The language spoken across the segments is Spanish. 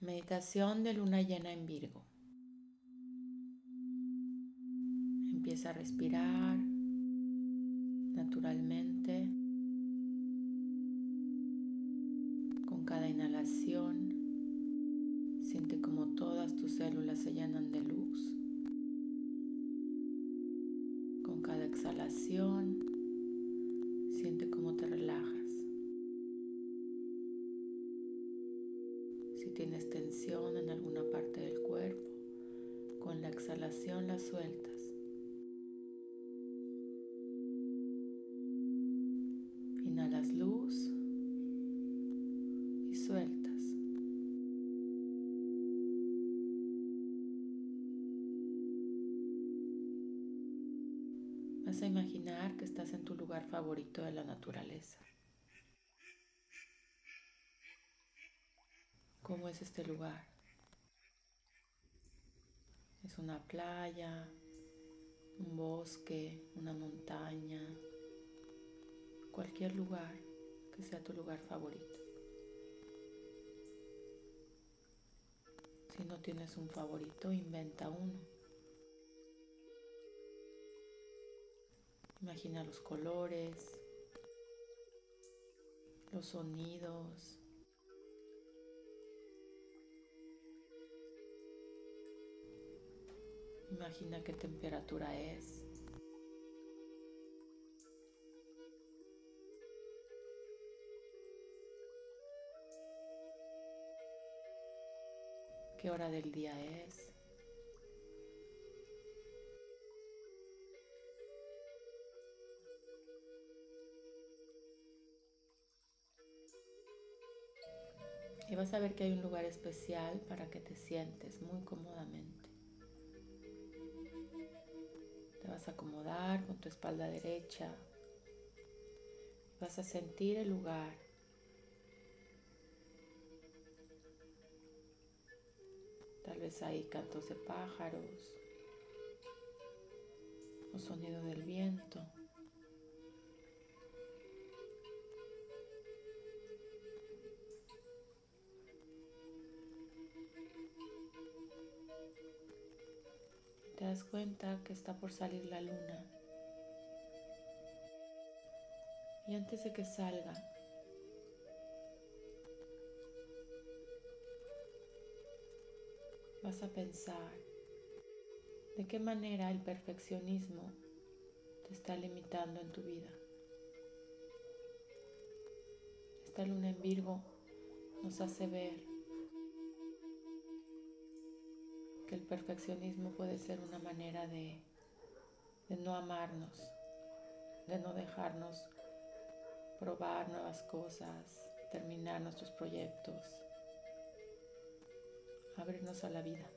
Meditación de luna llena en Virgo. Empieza a respirar naturalmente. Con cada inhalación, siente como todas tus células se llenan de luz. Con cada exhalación, siente cómo te relajas. Si tienes tensión en alguna parte del cuerpo, con la exhalación la sueltas. Inhalas luz y sueltas. Vas a imaginar que estás en tu lugar favorito de la naturaleza. ¿Cómo es este lugar? Es una playa, un bosque, una montaña, cualquier lugar que sea tu lugar favorito. Si no tienes un favorito, inventa uno. Imagina los colores, los sonidos, Imagina qué temperatura es. ¿Qué hora del día es? Y vas a ver que hay un lugar especial para que te sientes muy cómodamente. Vas a acomodar con tu espalda derecha. Vas a sentir el lugar. Tal vez hay cantos de pájaros o sonido del viento. Das cuenta que está por salir la luna. Y antes de que salga, vas a pensar de qué manera el perfeccionismo te está limitando en tu vida. Esta luna en Virgo nos hace ver que el perfeccionismo puede ser una manera de, no amarnos, de no dejarnos probar nuevas cosas, terminar nuestros proyectos, abrirnos a la vida.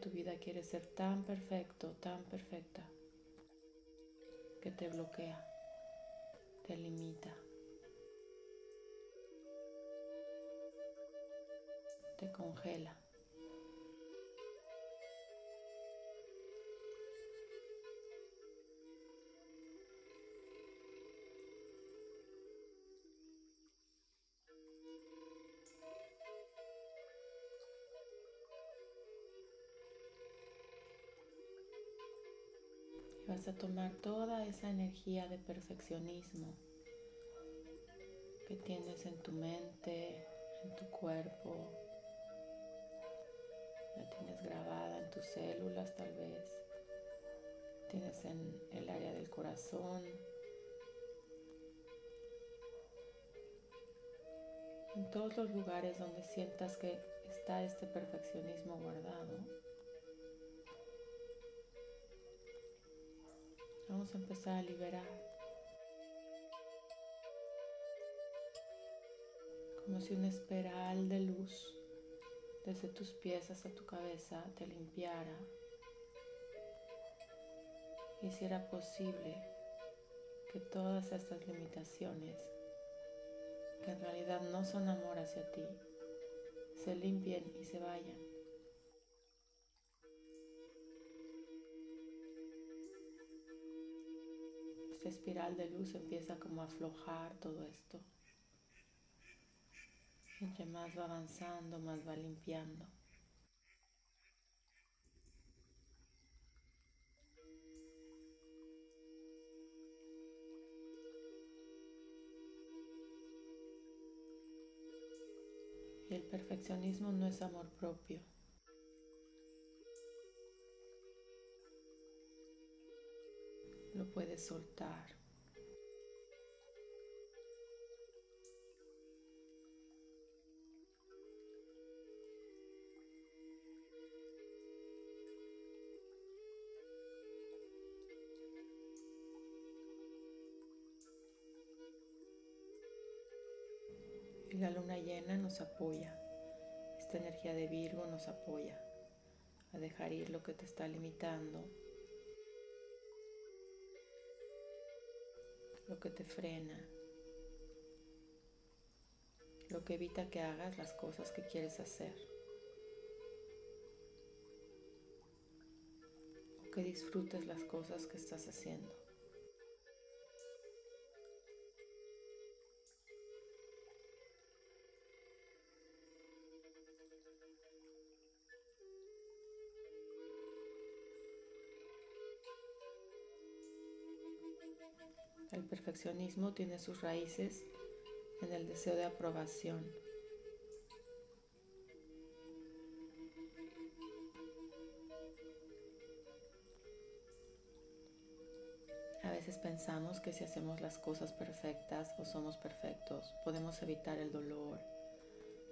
Tu vida quieres ser tan perfecto, tan perfecta, que te bloquea, te limita, te congela? Vas a tomar toda esa energía de perfeccionismo que tienes en tu mente, en tu cuerpo, la tienes grabada en tus células tal vez, tienes en el área del corazón, en todos los lugares donde sientas que está este perfeccionismo guardado. Vamos a empezar a liberar. Como si una espiral de luz desde tus pies hasta tu cabeza te limpiara. Hiciera posible que todas estas limitaciones, que en realidad no son amor hacia ti, se limpien y se vayan. Espiral de luz empieza como a aflojar todo esto. Entre más va avanzando, más va limpiando. El perfeccionismo no es amor propio. Puedes soltar. La luna llena nos apoya. Esta energía de Virgo nos apoya a dejar ir lo que te está limitando, lo que te frena, lo que evita que hagas las cosas que quieres hacer. O que disfrutes las cosas que estás haciendo. Perfeccionismo tiene sus raíces en el deseo de aprobación. A veces pensamos que si hacemos las cosas perfectas o somos perfectos, podemos evitar el dolor,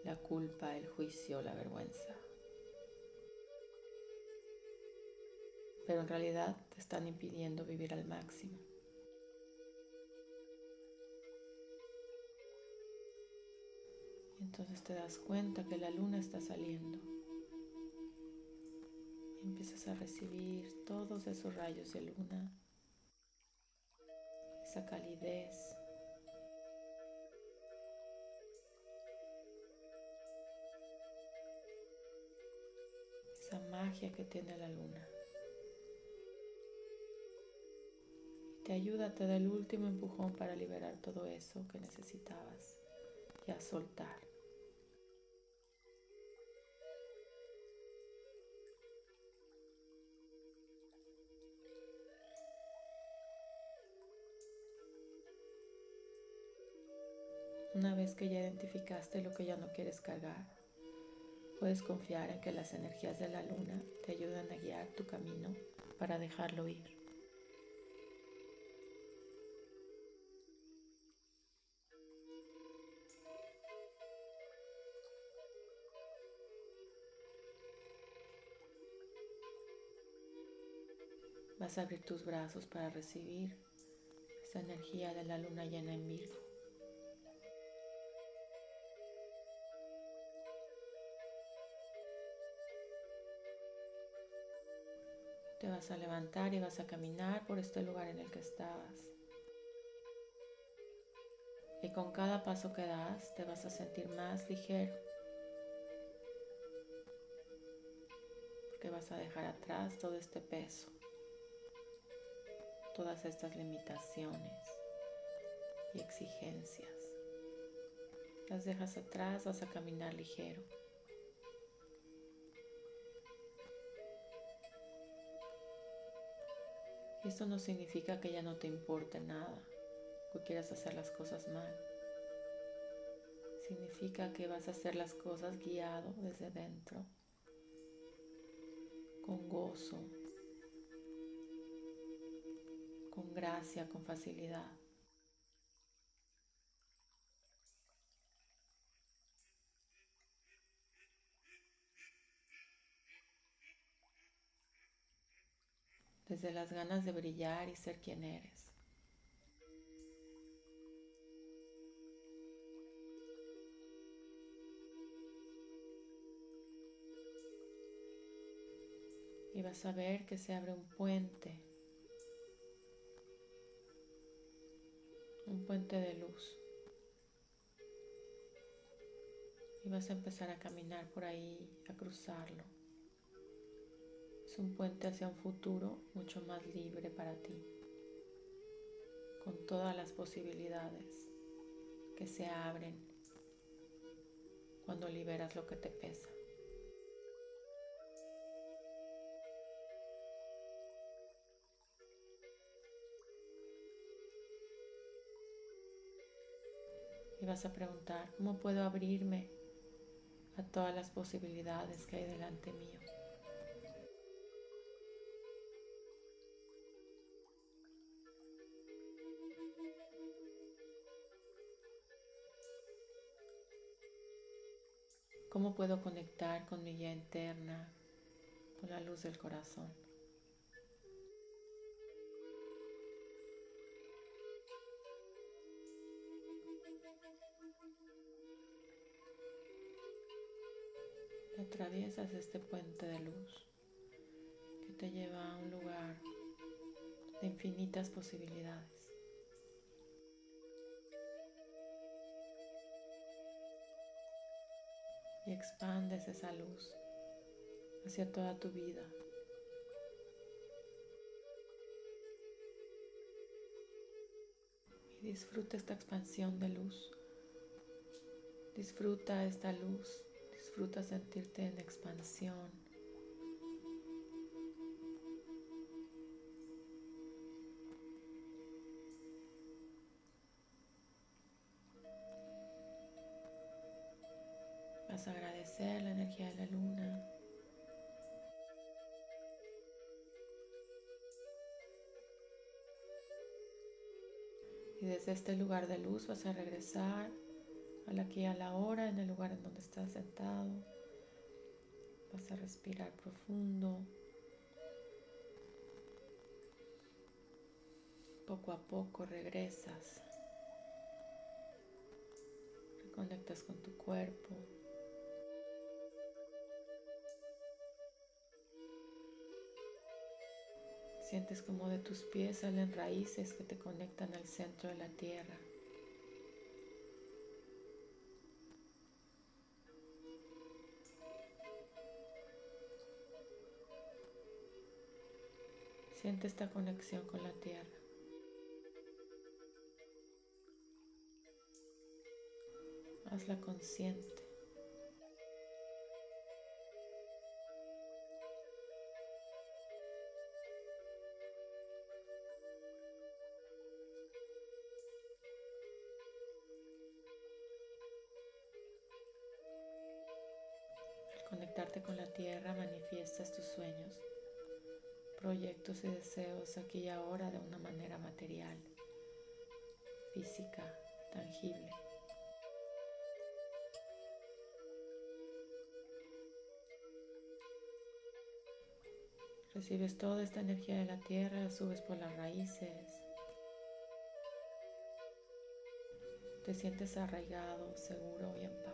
la culpa, el juicio, la vergüenza. Pero en realidad te están impidiendo vivir al máximo. Entonces te das cuenta que la luna está saliendo. Empiezas a recibir todos esos rayos de luna, esa calidez. Esa magia que tiene la luna. te ayuda, te da el último empujón para liberar todo eso que necesitabas y a soltar. Una vez que ya identificaste lo que ya no quieres cargar, puedes confiar en que las energías de la luna te ayudan a guiar tu camino para dejarlo ir. Vas a abrir tus brazos para recibir esa energía de la luna llena en Virgo. Te vas a levantar y vas a caminar por este lugar en el que estabas. Y con cada paso que das te vas a sentir más ligero. Porque vas a dejar atrás todo este peso. Todas estas limitaciones y exigencias. Las dejas atrás, vas a caminar ligero. Esto no significa que ya no te importe nada o quieras hacer las cosas mal. Significa que vas a hacer las cosas guiado desde dentro, con gozo, con gracia, con facilidad. Desde las ganas de brillar y ser quien eres. Y vas a ver que se abre un puente, un puente de luz. Y vas a empezar a caminar por ahí, a cruzarlo. Es un puente hacia un futuro mucho más libre para ti. con todas las posibilidades que se abren cuando liberas lo que te pesa. Y vas a preguntar, ¿cómo puedo abrirme a todas las posibilidades que hay delante mío? ¿Cómo puedo conectar con mi guía interna, con la luz del corazón? atraviesas este puente de luz que te lleva a un lugar de infinitas posibilidades. Y expandes esa luz hacia toda tu vida. Y disfruta esta expansión de luz. Disfruta esta luz. Disfruta sentirte en expansión. Vas a agradecer la energía de la luna. Y desde este lugar de luz vas a regresar a la aquí a la hora en el lugar en donde estás sentado. Vas a respirar profundo. Poco a poco regresas. Reconectas con tu cuerpo. Sientes como de tus pies salen raíces que te conectan al centro de la tierra. Siente esta conexión con la tierra. Hazla consciente. Con la tierra manifiestas tus sueños, proyectos y deseos aquí y ahora de una manera material, física, tangible. Recibes toda esta energía de la tierra, subes por las raíces. Te sientes arraigado, seguro y en paz.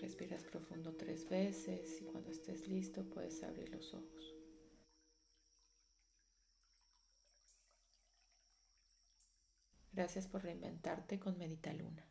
Respiras profundo tres veces y cuando estés listo puedes abrir los ojos. Gracias por reinventarte con Medita Luna.